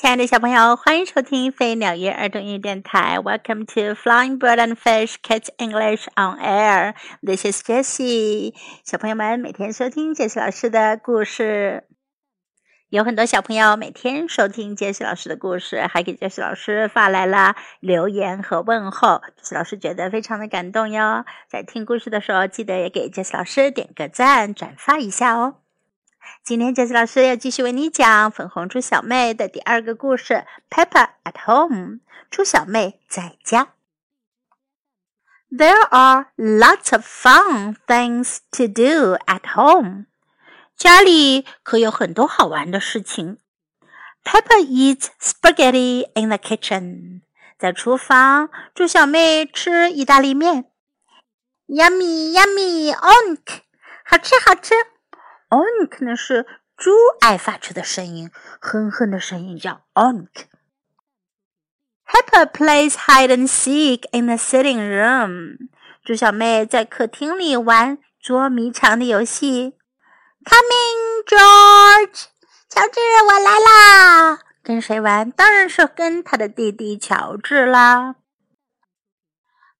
亲爱的小朋友，欢迎收听飞鸟鱼儿童英语电台。Welcome to Flying Bird and Fish Catch English on Air. This is Jessie. 小朋友们每天收听杰西老师的故事，有很多小朋友每天收听杰西老师的故事，还给杰西老师发来了留言和问候。杰西老师觉得非常的感动哟。在听故事的时候，记得也给杰西老师点个赞，转发一下哦。今天，杰斯老师要继续为你讲《粉红猪小妹》的第二个故事《Peppa at Home》。猪小妹在家。There are lots of fun things to do at home。家里可有很多好玩的事情。Peppa eats spaghetti in the kitchen。在厨房，猪小妹吃意大利面。Yummy, yummy, onk！好吃，好吃。Onk 呢是猪爱发出的声音，哼哼的声音叫 Onk。Peppa plays hide and seek in the sitting room。猪小妹在客厅里玩捉迷藏的游戏。Coming, George！乔治，我来啦！跟谁玩？当然是跟他的弟弟乔治啦。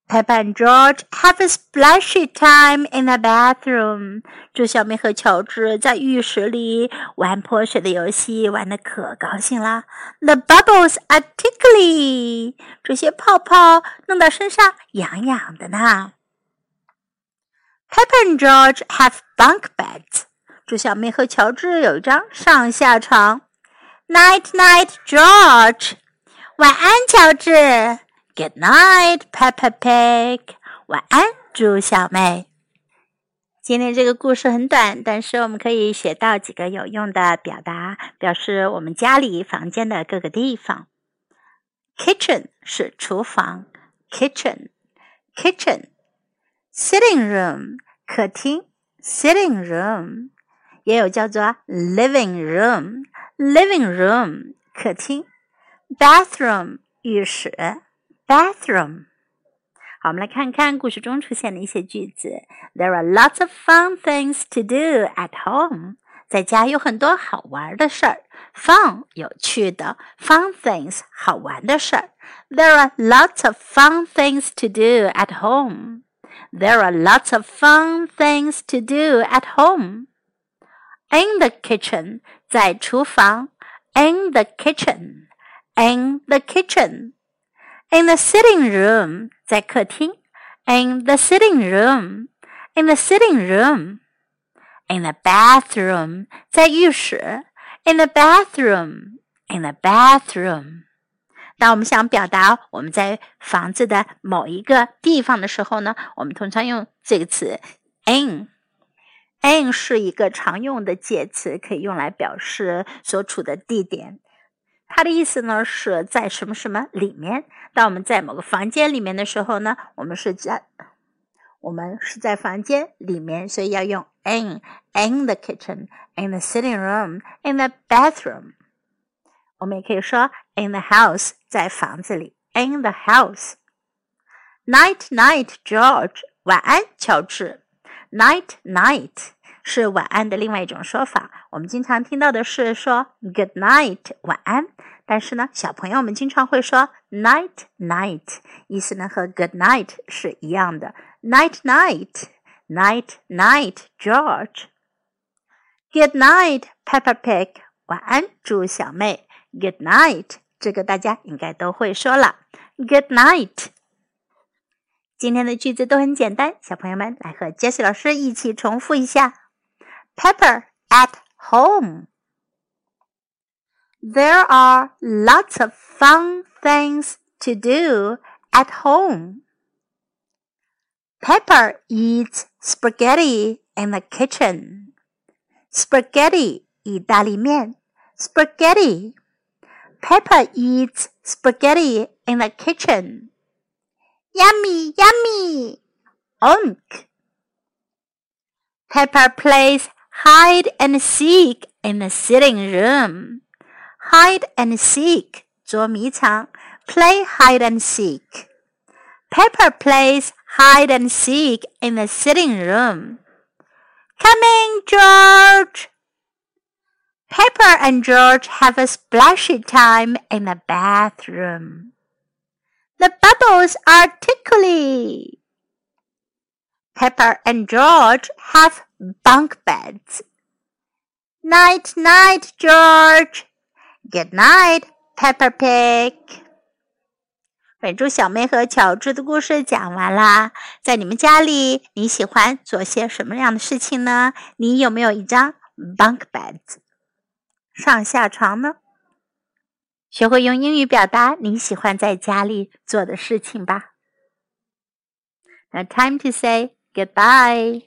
Pep and George have a splashy time in the bathroom。猪小妹和乔治在浴室里玩泼水的游戏，玩的可高兴啦。The bubbles are tickly。这些泡泡弄到身上痒痒的呢。Peppa and George have bunk beds。猪小妹和乔治有一张上下床。Night, night, George。晚安，乔治。Good night, Peppa Pig。晚安，猪小妹。今天这个故事很短，但是我们可以学到几个有用的表达，表示我们家里房间的各个地方。Kitchen 是厨房，kitchen，kitchen。Sitting room 客厅，sitting room，也有叫做 living room，living room 客厅。Bathroom 浴室。bathroom。好，我们来看看故事中出现的一些句子。There are lots of fun things to do at home。在家有很多好玩的事儿，fun 有趣的，fun things 好玩的事儿。There are lots of fun things to do at home. There are lots of fun things to do at home. In the kitchen，在厨房。In the kitchen. In the kitchen. In the sitting room，在客厅。In the sitting room, in the sitting room. In the bathroom，在浴室。In the bathroom, in the bathroom. 当我们想表达我们在房子的某一个地方的时候呢，我们通常用这个词 in。in 是一个常用的介词，可以用来表示所处的地点。它的意思呢是在什么什么里面。当我们在某个房间里面的时候呢，我们是在我们是在房间里面，所以要用 in in the kitchen, in the sitting room, in the bathroom。我们也可以说 in the house，在房子里，in the house。Night night, George，晚安，乔治。Night night。是晚安的另外一种说法。我们经常听到的是说 “good night”，晚安。但是呢，小朋友们经常会说 “night night”，意思呢和 “good night” 是一样的。“night night”，“night night”，George。“Good night, Peppa Pig”，晚安，猪小妹。“Good night”，这个大家应该都会说了。“Good night”。今天的句子都很简单，小朋友们来和 Jessie 老师一起重复一下。Pepper at home. There are lots of fun things to do at home. Pepper eats spaghetti in the kitchen. Spaghetti 意大利面 spaghetti. Peppa eats spaghetti in the kitchen. Yummy, yummy. Onk. Pepper plays hide and seek in the sitting room. Hide and seek 捉迷藏，play hide and seek. Pepper plays hide and seek in the sitting room. Coming, George. Pepper and George have a splashy time in the bathroom. The bubbles are tickly. Pepper and George have bunk beds. Night, night, George. Good night, Pepper Pig. 本猪小妹和乔治的故事讲完啦。在你们家里，你喜欢做些什么样的事情呢？你有没有一张 bunk bed 上下床呢？学会用英语表达你喜欢在家里做的事情吧。Now time to say goodbye.